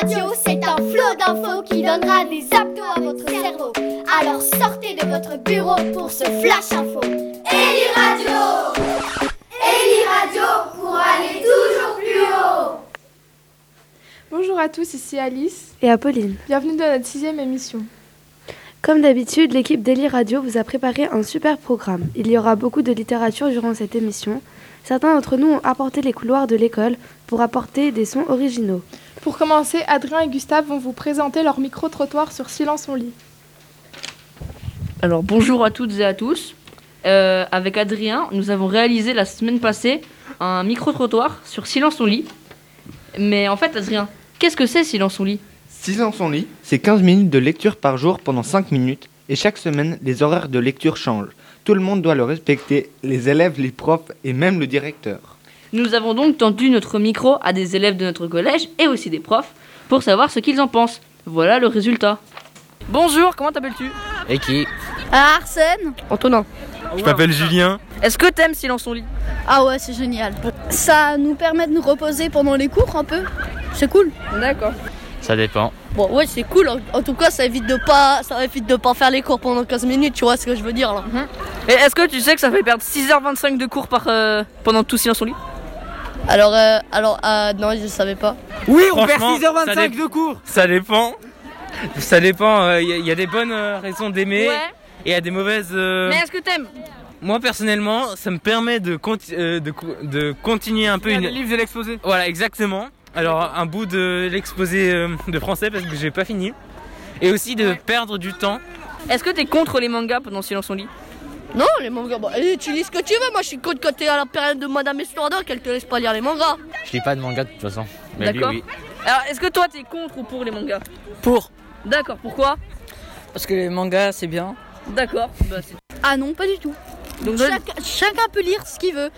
Radio, c'est un flot d'infos qui donnera des abdos à votre cerveau. Alors sortez de votre bureau pour ce flash info. Eli Radio Eli Radio pour aller toujours plus haut Bonjour à tous, ici Alice. Et Apolline. Bienvenue dans notre sixième émission. Comme d'habitude, l'équipe d'Eli Radio vous a préparé un super programme. Il y aura beaucoup de littérature durant cette émission. Certains d'entre nous ont apporté les couloirs de l'école pour apporter des sons originaux. Pour commencer, Adrien et Gustave vont vous présenter leur micro-trottoir sur Silence on lit. Alors bonjour à toutes et à tous. Euh, avec Adrien, nous avons réalisé la semaine passée un micro-trottoir sur Silence on lit. Mais en fait, Adrien, qu'est-ce que c'est Silence on lit? Silence on lit, c'est 15 minutes de lecture par jour pendant 5 minutes et chaque semaine, les horaires de lecture changent. Tout le monde doit le respecter, les élèves, les profs et même le directeur. Nous avons donc tendu notre micro à des élèves de notre collège et aussi des profs pour savoir ce qu'ils en pensent. Voilà le résultat. Bonjour, comment t'appelles-tu? Et qui? Arsène Antonin. Je m'appelle Julien. Est-ce que t'aimes Silence on lit? Ah ouais, c'est génial. Ça nous permet de nous reposer pendant les cours un peu. C'est cool. D'accord. Ça dépend. Bon, ouais, c'est cool. En, en tout cas, ça évite de pas ça évite de pas faire les cours pendant 15 minutes, tu vois ce que je veux dire là. Et est-ce que tu sais que ça fait perdre 6h25 de cours par, euh, pendant tout Silence on lit? Alors euh, alors euh, non, je savais pas. Oui, on perd Franchement, ça 6h25 dé- de cours. Ça dépend. Ça dépend. Il y, a des bonnes euh, raisons d'aimer Ouais. et il y a des mauvaises. euh, Mais est-ce que t'aimes? Moi personnellement, ça me permet de, conti- euh, de, co- de continuer un peu une. le livre de l'exposé. Voilà, exactement. Alors un bout de l'exposé euh, de français parce que j'ai pas fini. Et aussi de perdre du temps. Est-ce que t'es contre les mangas pendant Silence on lit? Non, les mangas, bah, allez, tu lis ce que tu veux. Moi, je suis contre quand t'es à la période de Madame d'or qu'elle te laisse pas lire les mangas. Je lis pas de manga de toute façon. Mais lui, D'accord. oui. Alors, est-ce que toi t'es contre ou pour les mangas? Pour. D'accord, pourquoi? Parce que les mangas, c'est bien. D'accord. Bah, Ah non, pas du tout. Donc, Chacun, chacun peut lire ce qu'il veut.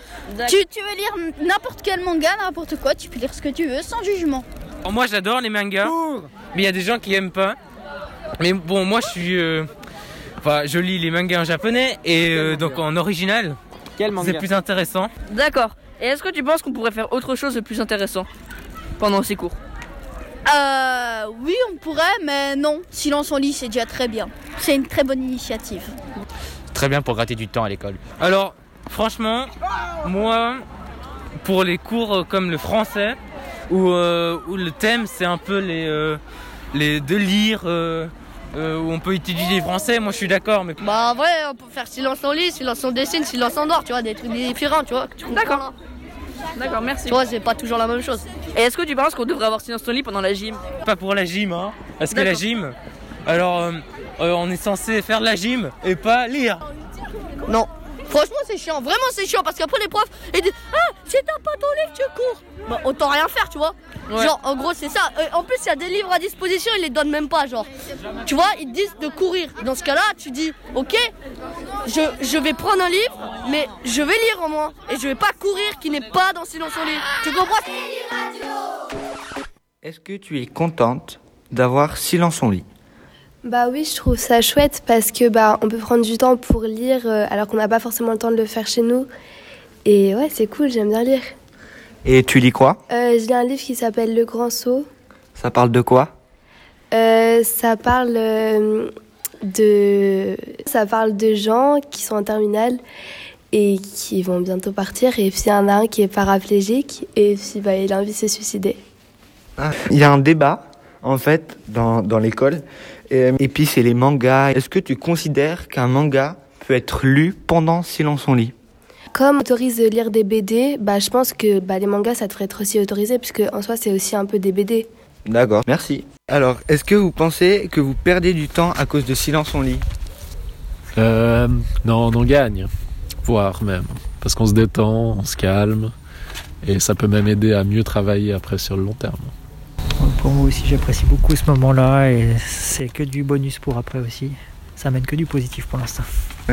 Tu, tu veux lire n'importe quel manga, n'importe quoi, tu peux lire ce que tu veux sans jugement. Alors, moi j'adore les mangas. Mais il y a des gens qui aiment pas. Mais bon, moi je suis. euh, Enfin, je lis les mangas en japonais et euh, donc en original. Quel C'est manga plus intéressant. D'accord. Et est-ce que tu penses qu'on pourrait faire autre chose de plus intéressant pendant ces cours? Euh, oui, on pourrait, mais non. Silence en lit, c'est déjà très bien. C'est une très bonne initiative. Très bien pour gratter du temps à l'école. Alors, franchement, moi, pour les cours euh, comme le français, où, euh, où le thème c'est un peu les, euh, les de lire, euh, euh, où on peut étudier le français, moi je suis d'accord. Mais Bah, en vrai, on peut faire silence en lit, silence en dessine, silence en dort, tu vois, des trucs différents, tu vois. D'accord. là. D'accord, merci. Tu vois, c'est pas toujours la même chose. Et est-ce que tu penses qu'on devrait avoir Silence on lit pendant la gym? Pas pour la gym, hein. Parce que la gym, alors euh, euh, on est censé faire de la gym et pas lire. Non. Franchement, c'est chiant. Vraiment, c'est chiant parce qu'après, les profs, ils disent Ah, si t'as pas ton livre, tu cours. Bah, autant rien faire, tu vois. Ouais. Genre, en gros, c'est ça. Euh, en plus, il y a des livres à disposition, ils les donnent même pas, genre. Tu vois, ils te disent de courir. Dans ce cas-là, tu dis Ok, je, je vais prendre un livre, mais je vais lire au moins. Et je vais pas courir qui n'est pas dans Silence en lit. Tu comprends? Est-ce que tu es contente d'avoir Silence on lit? Bah oui, je trouve ça chouette parce que bah on peut prendre du temps pour lire euh, alors qu'on n'a pas forcément le temps de le faire chez nous. Et ouais, c'est cool, j'aime bien lire. Et tu lis quoi? Euh, je lis un livre qui s'appelle Le Grand Saut. Ça parle de quoi? Euh, ça parle de ça parle de gens qui sont en terminale et qui vont bientôt partir et puis il y en a un qui est paraplégique et puis bah, il a envie de se suicider. Il y a un débat, en fait, dans, dans l'école. Et, et puis, c'est les mangas. Est-ce que tu considères qu'un manga peut être lu pendant Silence on lit? Comme on autorise de lire des BD, bah, je pense que bah, les mangas ça devrait être aussi autorisé puisque en soi c'est aussi un peu des BD. D'accord, merci. Alors, est-ce que vous pensez que vous perdez du temps à cause de Silence on lit? Euh, non, on en gagne, voire même. Parce qu'on se détend, on se calme, et ça peut même aider à mieux travailler après sur le long terme. Pour moi aussi, j'apprécie beaucoup ce moment-là et c'est que du bonus pour après aussi. Ça amène que du positif pour l'instant.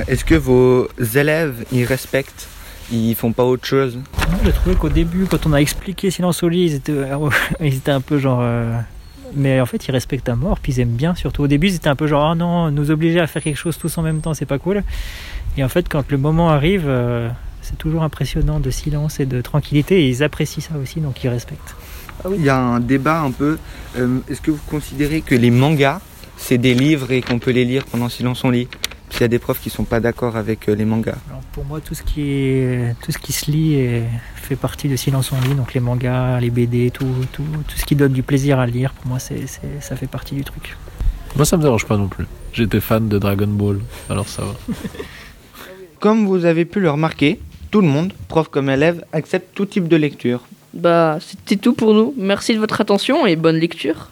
Est-ce que vos élèves, ils respectent Ils font pas autre chose? J'ai trouvé qu'au début, quand on a expliqué Silence au lit, ils étaient, ils étaient un peu genre. euh, Mais en fait, ils respectent à mort, puis ils aiment bien. Surtout au début, ils étaient un peu genre, ah non, nous obliger à faire quelque chose tous en même temps, c'est pas cool. Et en fait, quand le moment arrive, euh, c'est toujours impressionnant de silence et de tranquillité, et ils apprécient ça aussi, donc ils respectent. Il y a un débat un peu. euh, Est-ce que vous considérez que les mangas, c'est des livres et qu'on peut les lire pendant silence on lit? Parce qu'il y a des profs qui sont pas d'accord avec euh, les mangas. Alors, pour moi, tout ce qui est, tout ce qui se lit est- fait partie de Silence on lit, donc les mangas, les BD, tout, tout, tout ce qui donne du plaisir à lire, pour moi, c'est, c'est- ça fait partie du truc. Moi, ça me dérange pas non plus. J'étais fan de Dragon Ball, alors ça va. Comme vous avez pu le remarquer, tout le monde, prof comme élève, accepte tout type de lecture. Bah, c'était tout pour nous. Merci de votre attention et bonne lecture.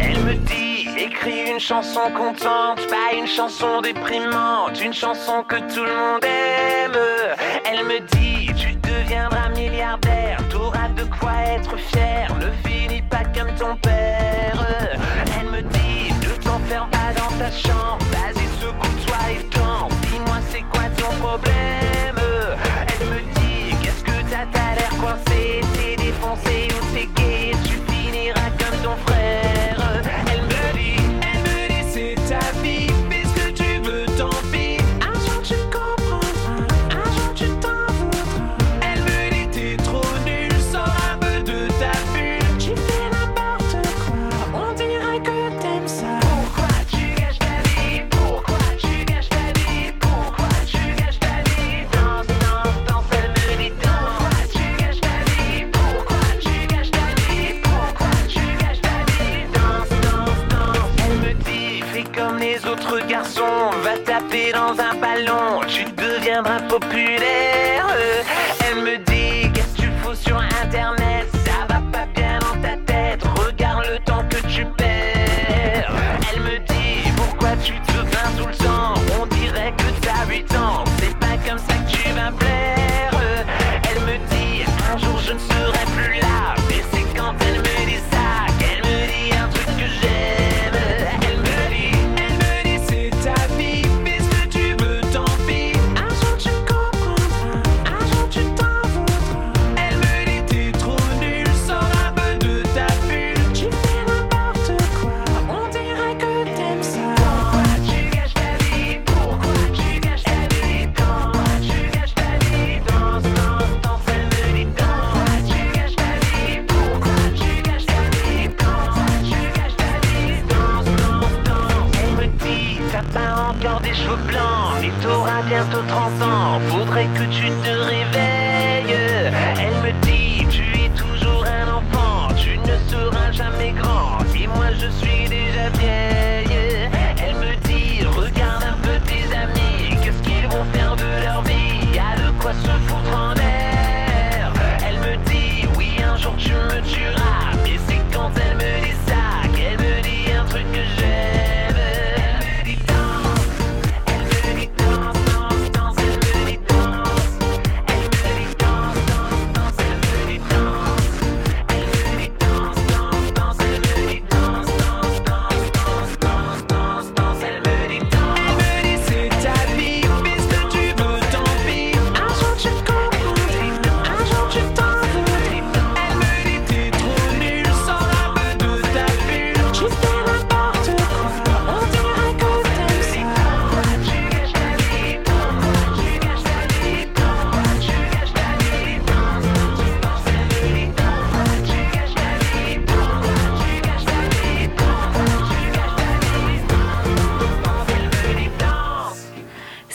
Elle me dit, écris une chanson contente, pas une chanson déprimante, une chanson que tout le monde aime. Elle me dit, tu deviendras milliardaire, t'auras de quoi être fier, ne finis pas comme ton père. Ta chambre, vas-y secoue-toi et danse, dis-moi c'est quoi ton problème? Taper dans un ballon, tu deviendras populaire.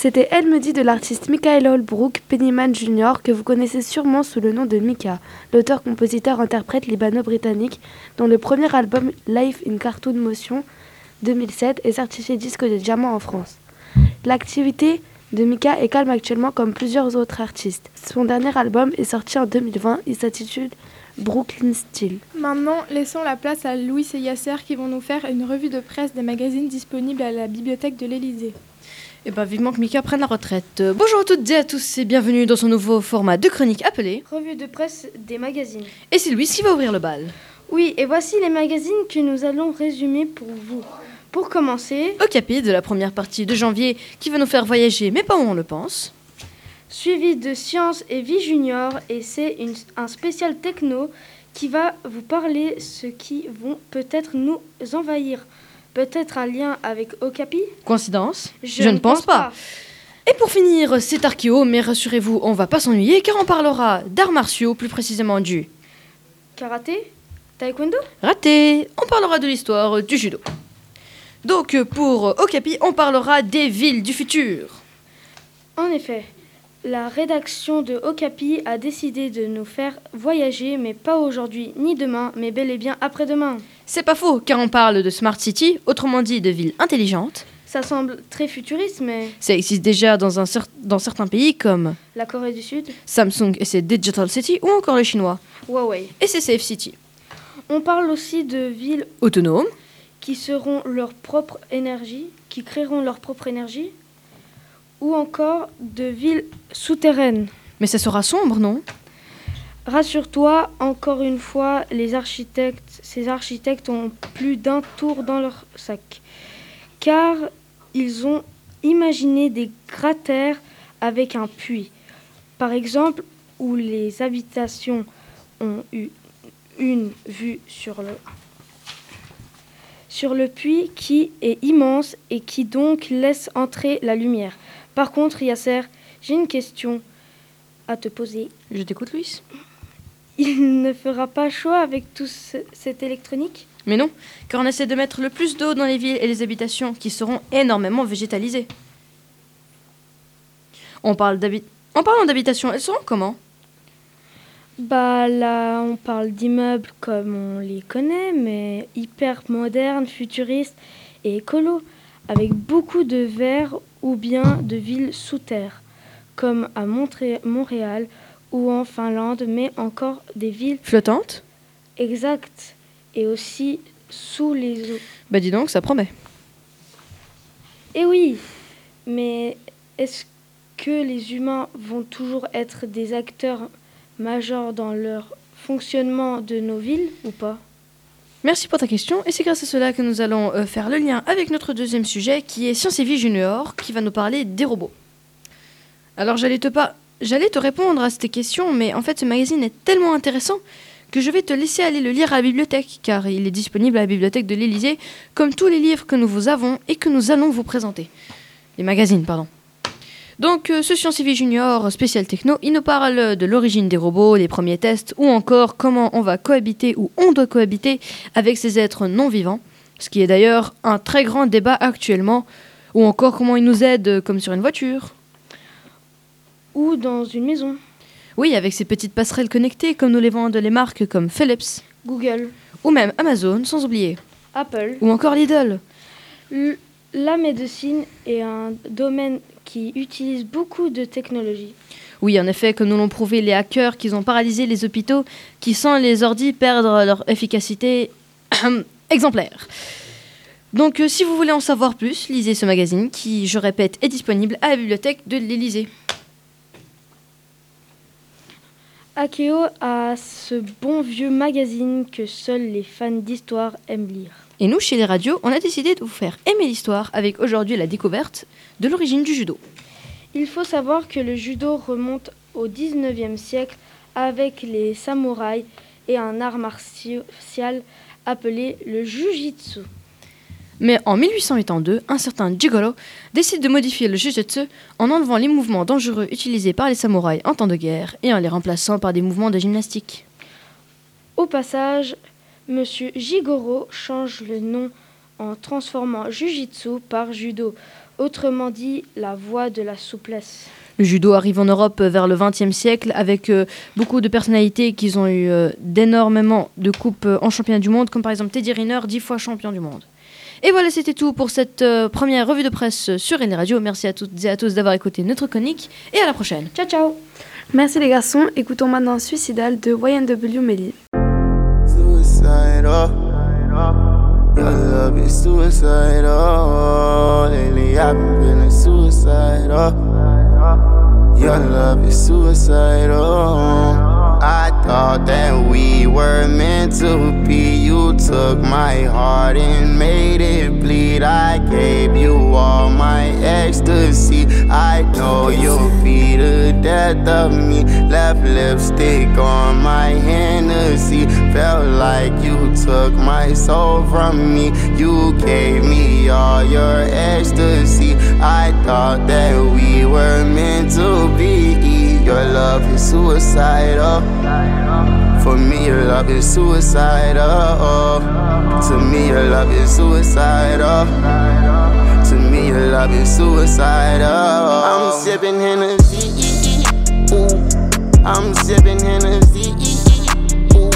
C'était Elle me de l'artiste Michael Holbrook Pennyman Jr. que vous connaissez sûrement sous le nom de Mika, l'auteur-compositeur-interprète libano-britannique dont le premier album Life in Cartoon Motion 2007 est certifié disque de diamant en France. L'activité de Mika est calme actuellement comme plusieurs autres artistes. Son dernier album est sorti en 2020, il s'intitule Brooklyn Steel. Maintenant, laissons la place à Louis et Yasser qui vont nous faire une revue de presse des magazines disponibles à la bibliothèque de l'Élysée. Et bah vivement que Mika prenne la retraite. Euh, bonjour à toutes et à tous et bienvenue dans son nouveau format de chronique appelé Revue de presse des magazines. Et c'est Louis qui va ouvrir le bal. Oui, et voici les magazines que nous allons résumer pour vous. Pour commencer, Okapi de la première partie de janvier qui va nous faire voyager mais pas où on le pense. suivi de Science et Vie Junior, et c'est un spécial techno qui va vous parler ce qui vont peut-être nous envahir. Peut-être un lien avec Okapi? Coïncidence? Je, ne pense pas. Et pour finir, c'est archéo, mais rassurez-vous, on va pas s'ennuyer car on parlera d'arts martiaux, plus précisément du Karaté? Taekwondo? Raté. On parlera de l'histoire du judo. Donc pour Okapi, on parlera des villes du futur. En effet, la rédaction de Okapi a décidé de nous faire voyager, mais pas aujourd'hui ni demain, mais bel et bien après-demain. C'est pas faux, car on parle de Smart City, autrement dit de villes intelligentes. Ça semble très futuriste, mais Ça existe déjà dans, un cer- dans certains pays comme la Corée du Sud Samsung et ses Digital City ou encore le chinois Huawei. et ses Safe City. On parle aussi de villes Autonomes, qui seront leur propre énergie, qui créeront leur propre énergie, ou encore de villes souterraines. mais ça sera sombre, non? Rassure-toi, encore une fois, les architectes, ces architectes ont plus d'un tour dans leur sac, car ils ont imaginé des cratères avec un puits, par exemple, où les habitations ont eu une vue sur le sur le puits qui est immense et qui donc laisse entrer la lumière. Par contre, Yasser, j'ai une question à te poser. Je t'écoute, Louis. Il ne fera pas chaud avec tout ce- cette électronique? Mais non, car on essaie de mettre le plus d'eau dans les villes et les habitations qui seront énormément végétalisées. On parle En parlant d'habitations, elles seront comment? Bah là, on parle d'immeubles comme on les connaît, mais hyper modernes, futuristes et écolos, avec beaucoup de verre ou bien de villes sous terre, comme à Montré- Montréal ou en Finlande, mais encore des villes Flottantes? Exactes et aussi sous les eaux. Bah dis donc, ça promet. Eh oui, mais est-ce que les humains vont toujours être des acteurs majeurs dans leur fonctionnement de nos villes ou pas? Merci pour ta question, et c'est grâce à cela que nous allons euh, faire le lien avec notre deuxième sujet, qui est Science et Vie Junior, qui va nous parler des robots. Alors j'allais te j'allais te répondre à cette question, mais en fait ce magazine est tellement intéressant que je vais te laisser aller le lire à la bibliothèque, car il est disponible à la bibliothèque de l'Élysée, comme tous les livres que nous vous avons et que nous allons vous présenter. Les magazines, pardon. Donc, euh, ce Vie Junior spécial techno, il nous parle de l'origine des robots, les premiers tests, ou encore comment on va cohabiter ou on doit cohabiter avec ces êtres non vivants, ce qui est d'ailleurs un très grand débat actuellement, ou encore comment ils nous aident euh, comme sur une voiture. Ou dans une maison Oui, avec ces petites passerelles connectées comme nous les vendent les marques comme Philips, Google, ou même Amazon, sans oublier, Apple. ou encore Lidl. L- La médecine est un domaine qui utilise beaucoup de technologie. Oui, en effet, comme nous l'ont prouvé les hackers qui ont paralysé les hôpitaux, qui sans les ordis perdre leur efficacité exemplaire. Donc, euh, si vous voulez en savoir plus, lisez ce magazine qui, je répète, est disponible à la bibliothèque de l'Élysée. Akeo a ce bon vieux magazine que seuls les fans d'histoire aiment lire. Et nous, chez les radios, on a décidé de vous faire aimer l'histoire avec aujourd'hui la découverte de l'origine du judo. Il faut savoir que le judo remonte au 19e siècle avec les samouraïs et un art martial appelé le jujitsu. Mais en 1882, un certain Gigolo décide de modifier le jujutsu en enlevant les mouvements dangereux utilisés par les samouraïs en temps de guerre et en les remplaçant par des mouvements de gymnastique. Au passage, Monsieur Jigoro change le nom en transformant jujitsu par judo, autrement dit la voie de la souplesse. Le judo arrive en Europe vers le XXe siècle avec euh, beaucoup de personnalités qui ont eu euh, d'énormément de coupes euh, en championnat du monde, comme par exemple Teddy Riner, dix fois champion du monde. Et voilà, c'était tout pour cette euh, première revue de presse sur radios. Merci à toutes et à tous d'avoir écouté notre chronique et à la prochaine. Ciao ciao Merci les garçons, écoutons maintenant Suicidal de YNW Melly. Your love is suicidal. Lately I've been feeling suicidal. Your love is suicidal. I thought that we were meant to be. You took my heart and made it bleed. I gave you all my ecstasy. I know you'll be the death of me. Left lipstick on my Hennessy. Felt like you took my soul from me. You gave me all your ecstasy. I thought that we were meant to be. Your love is suicidal. For me, your love is suicidal. To me, your love is suicidal. To me, your love is suicidal. I'm sipping Hennessy. Ooh. I'm sipping Hennessy. Ooh.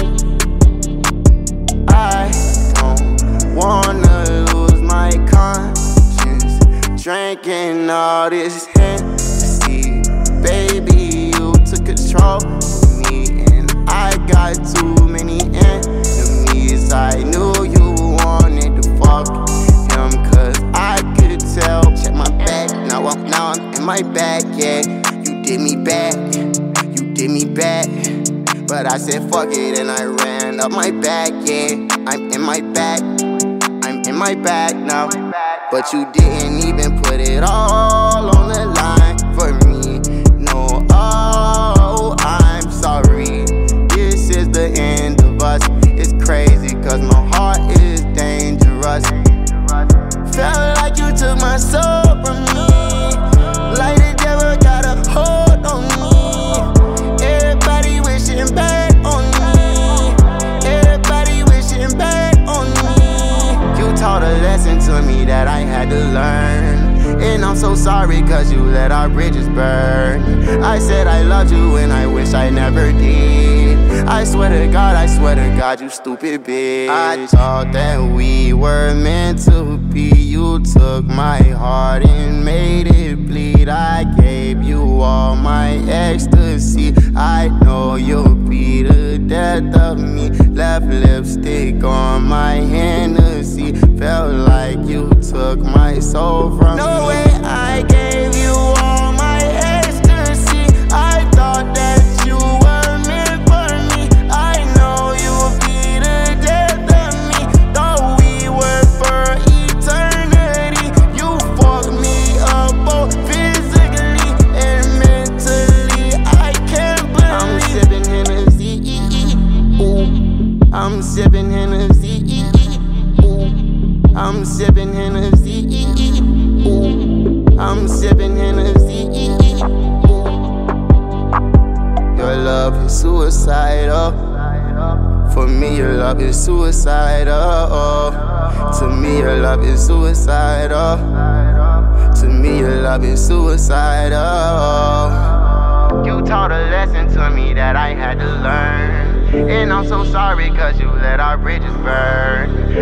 I don't wanna lose my conscience. Drinking all this. Control me, and I got too many enemies. I knew you wanted to fuck him, cause I could tell. Check my back, now I'm, now I'm in my bag, yeah. You did me bad, you did me bad. But I said fuck it and I ran up my back, yeah. I'm in my bag, I'm in my bag now. But you didn't even put it all on stupid bitch. I thought that we were meant to be. You took my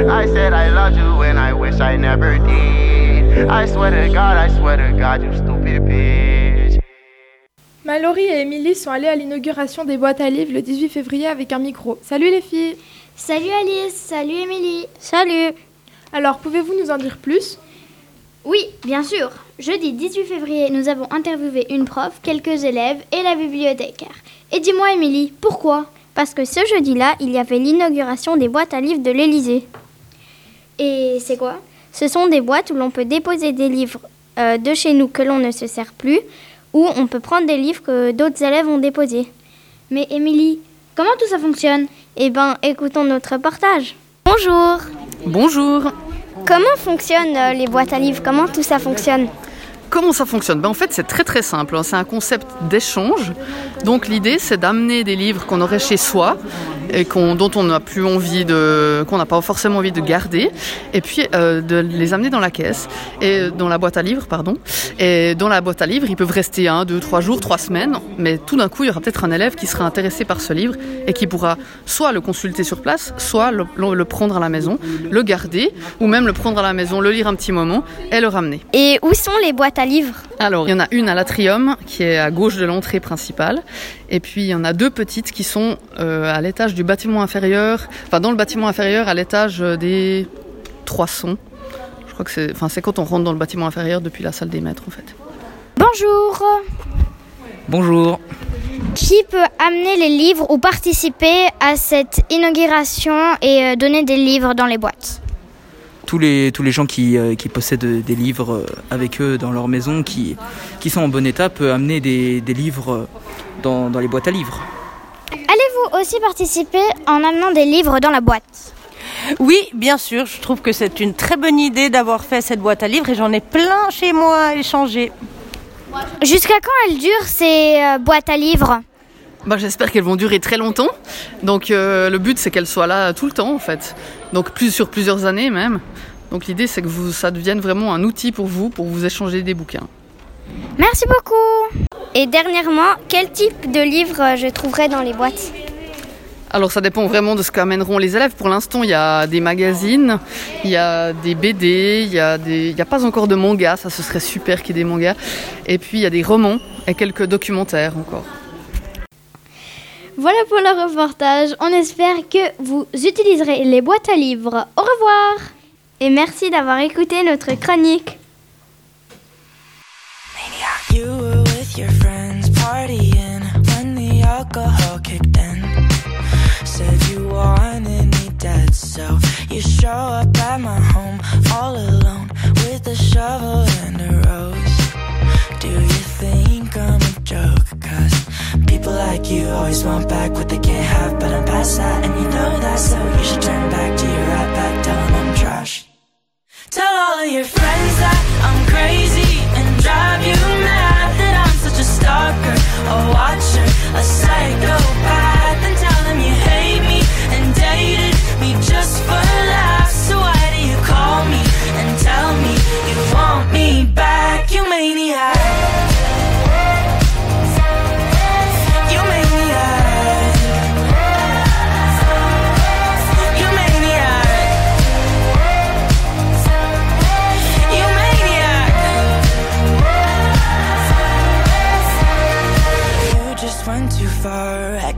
I said I loved you and I wish I never did. I swear to God, I swear to God, you stupid bitch. Mallory et Émilie sont allées à l'inauguration des boîtes à livres le 18 février avec un micro. Salut les filles Salut Alice, salut Émilie. Salut Alors, pouvez-vous nous en dire plus? Oui, bien sûr. Jeudi 18 février, nous avons interviewé une prof, quelques élèves et la bibliothécaire. Et dis-moi Émilie, pourquoi? Parce que ce jeudi-là, il y avait l'inauguration des boîtes à livres de l'Élysée. Et c'est quoi? Ce sont des boîtes où l'on peut déposer des livres euh, de chez nous que l'on ne se sert plus, ou on peut prendre des livres que d'autres élèves ont déposés. Mais Émilie, comment tout ça fonctionne? Eh ben, écoutons notre reportage. Bonjour. Bonjour. Comment fonctionnent euh, les boîtes à livres? Comment tout ça fonctionne? Comment ça fonctionne? Ben, En fait, c'est très très simple. hein. C'est un concept d'échange. Donc l'idée, c'est d'amener des livres qu'on aurait chez soi et dont on n'a plus envie de, qu'on n'a pas forcément envie de garder, et puis euh, de les amener dans la caisse et dans la boîte à livres, pardon. Et dans la boîte à livres, ils peuvent rester un, deux, trois jours, trois semaines, mais tout d'un coup, il y aura peut-être un élève qui sera intéressé par ce livre et qui pourra soit le consulter sur place, soit le prendre à la maison, le garder, ou même le prendre à la maison, le lire un petit moment et le ramener. Et où sont les boîtes à livres? Alors, il y en a une à l'atrium qui est à gauche de l'entrée principale, et puis il y en a deux petites qui sont euh, à l'étage du bâtiment inférieur, enfin dans le bâtiment inférieur, à l'étage euh, des 300. Je crois que c'est, enfin c'est quand on rentre dans le bâtiment inférieur depuis la salle des maîtres en fait. Bonjour. Bonjour. Qui peut amener les livres ou participer à cette inauguration et euh, donner des livres dans les boîtes? Tous les, tous les gens qui, euh, qui possèdent des livres avec eux dans leur maison, qui, qui sont en bon état, peuvent amener des, des livres dans, dans les boîtes à livres. Aussi participer en amenant des livres dans la boîte Oui, bien sûr, je trouve que c'est une très bonne idée d'avoir fait cette boîte à livres et j'en ai plein chez moi à échanger. Jusqu'à quand elles durent ces euh, boîtes à livres? Bah, J'espère qu'elles vont durer très longtemps. Donc euh, le but c'est qu'elles soient là tout le temps en fait. Donc plus sur plusieurs années même. Donc l'idée c'est que vous, ça devienne vraiment un outil pour vous, pour vous échanger des bouquins. Merci beaucoup. Et dernièrement, quel type de livres je trouverai dans les boîtes? Alors ça dépend vraiment de ce qu'amèneront les élèves. Pour l'instant, il y a des magazines, il y a des BD, il y a pas encore de mangas. Ça, ce serait super qu'il y ait des mangas. Et puis il y a des romans et quelques documentaires encore. Voilà pour le reportage. On espère que vous utiliserez les boîtes à livres. Au revoir. Et merci d'avoir écouté notre chronique. Show up at my home all alone with a shovel and a rose. Do you think I'm a joke? Cause people like you always want back what they can't have, but I'm past that, and you know that, so you should turn back to your right back, tell 'em I'm trash. Tell all of your friends that I'm crazy and drive you mad that I'm such a stalker, a watcher, a psychopath.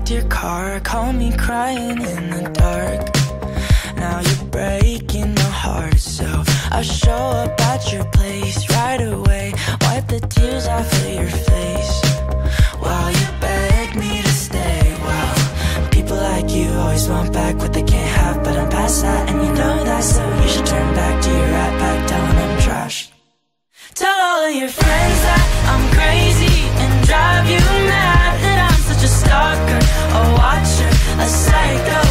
Far, wrecked your car, call me crying in the dark. Now you're breaking my heart, so I show up at your place right away, wipe the tears off of your face. While you beg me to stay, well, people like you always want back what they can't have, but I'm past that, and you know that, so you should turn back to your right back, tell 'em I'm trash. Tell all of your friends that I'm crazy and drive you mad that I'm such a stalker, a watcher,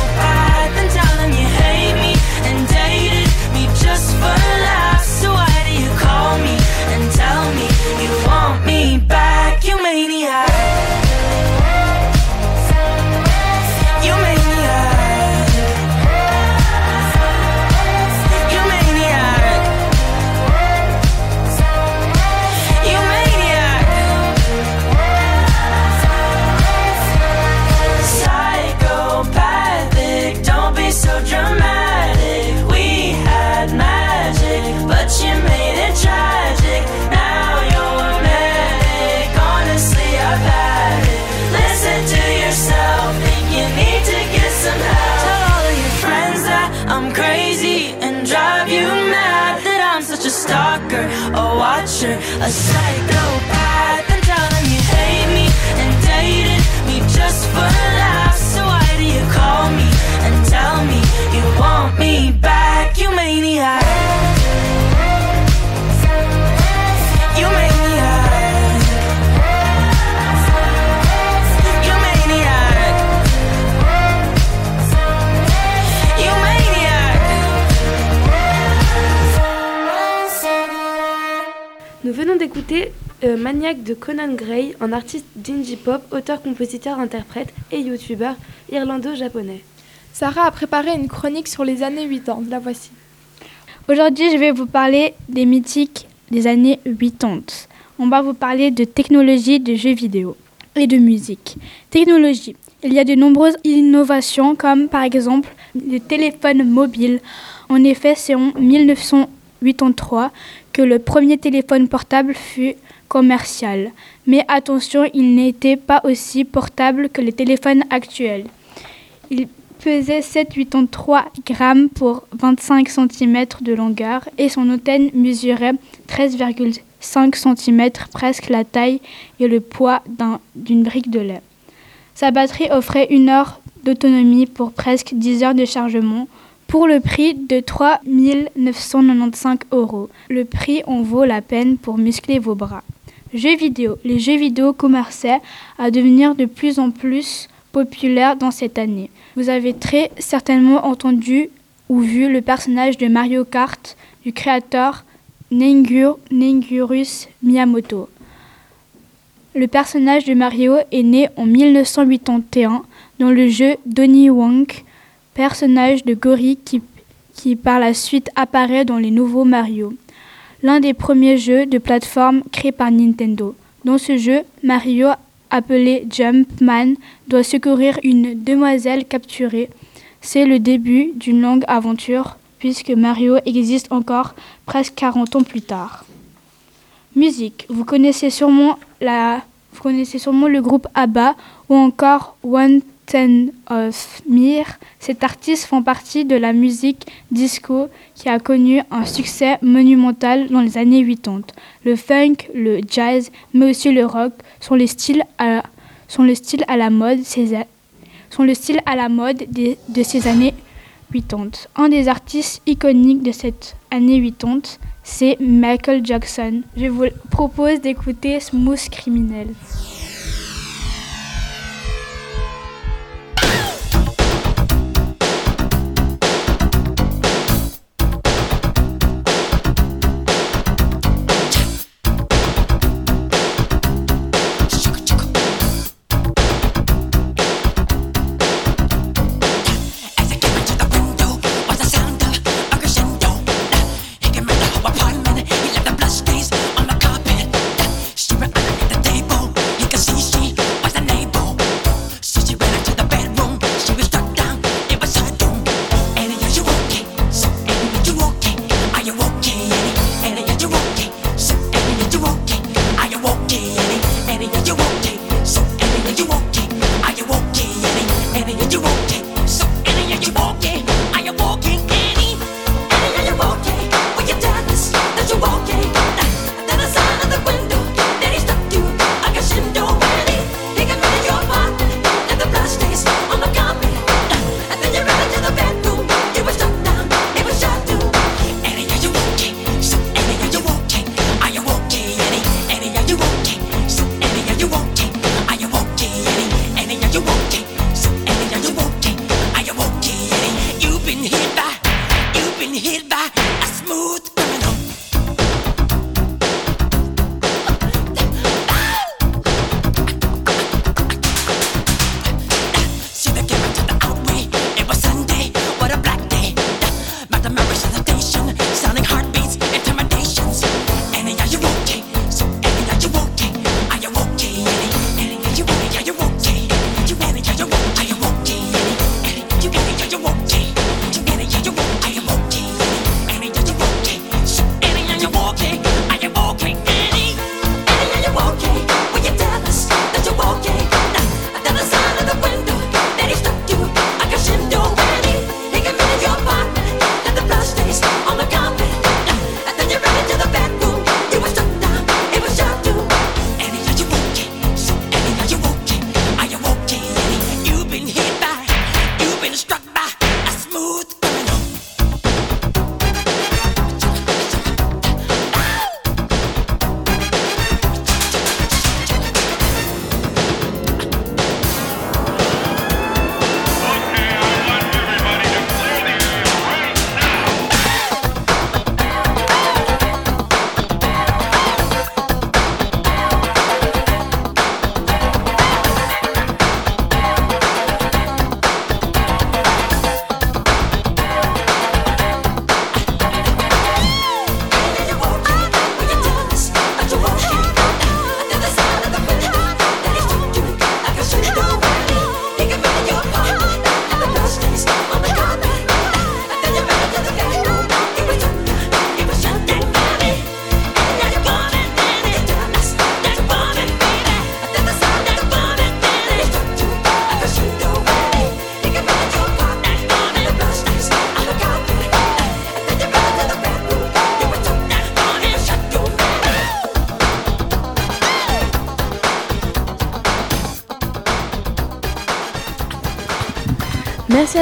D'écouter euh, Maniac de Conan Gray, un artiste d'indie pop, auteur, compositeur, interprète et youtubeur irlando-japonais. Sarah a préparé une chronique sur les années 80. La voici. Aujourd'hui, je vais vous parler des mythiques des années 80. On va vous parler de technologie, de jeux vidéo et de musique. Technologie. Il y a de nombreuses innovations comme par exemple les téléphones mobiles. En effet, c'est en 1983 que le premier téléphone portable fut commercial. Mais attention, il n'était pas aussi portable que les téléphones actuels. Il pesait 7,83 grammes pour 25 cm de longueur et son antenne mesurait 13,5 cm, presque la taille et le poids d'un- d'une brique de lait. Sa batterie offrait une heure d'autonomie pour presque 10 heures de chargement. Pour le prix de 3 995 euros. Le prix en vaut la peine pour muscler vos bras. Jeux vidéo. Les jeux vidéo commençaient à devenir de plus en plus populaires dans cette année. Vous avez très certainement entendu ou vu le personnage de Mario Kart du créateur Nengur, Nengurus Miyamoto. Le personnage de Mario est né en 1981 dans le jeu Donnie Wonk, personnage de gorille qui, par la suite apparaît dans les nouveaux Mario, l'un des premiers jeux de plateforme créés par Nintendo. Dans ce jeu, Mario, appelé Jumpman, doit secourir une demoiselle capturée. C'est le début d'une longue aventure puisque Mario existe encore presque 40 ans plus tard. Musique. Vous connaissez sûrement, la, vous connaissez sûrement le groupe ABBA ou encore One Ten of Mir. Ces artistes font partie de la musique disco qui a connu un succès monumental dans les années 80. Le funk, le jazz, mais aussi le rock sont les styles à, la mode le style à la mode de ces années 80. Un des artistes iconiques de cette année 80, c'est Michael Jackson. Je vous propose d'écouter Smooth Criminel.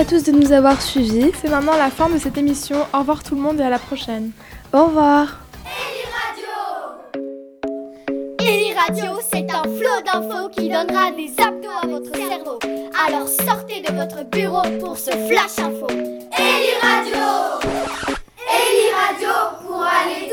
À tous de nous avoir suivis. C'est maintenant la fin de cette émission. Au revoir tout le monde et à la prochaine. Au revoir. Eli Radio, c'est un flot d'infos qui donnera des abdos à votre cerveau. Alors sortez de votre bureau pour ce flash info. Eli Radio Eli Radio pour aller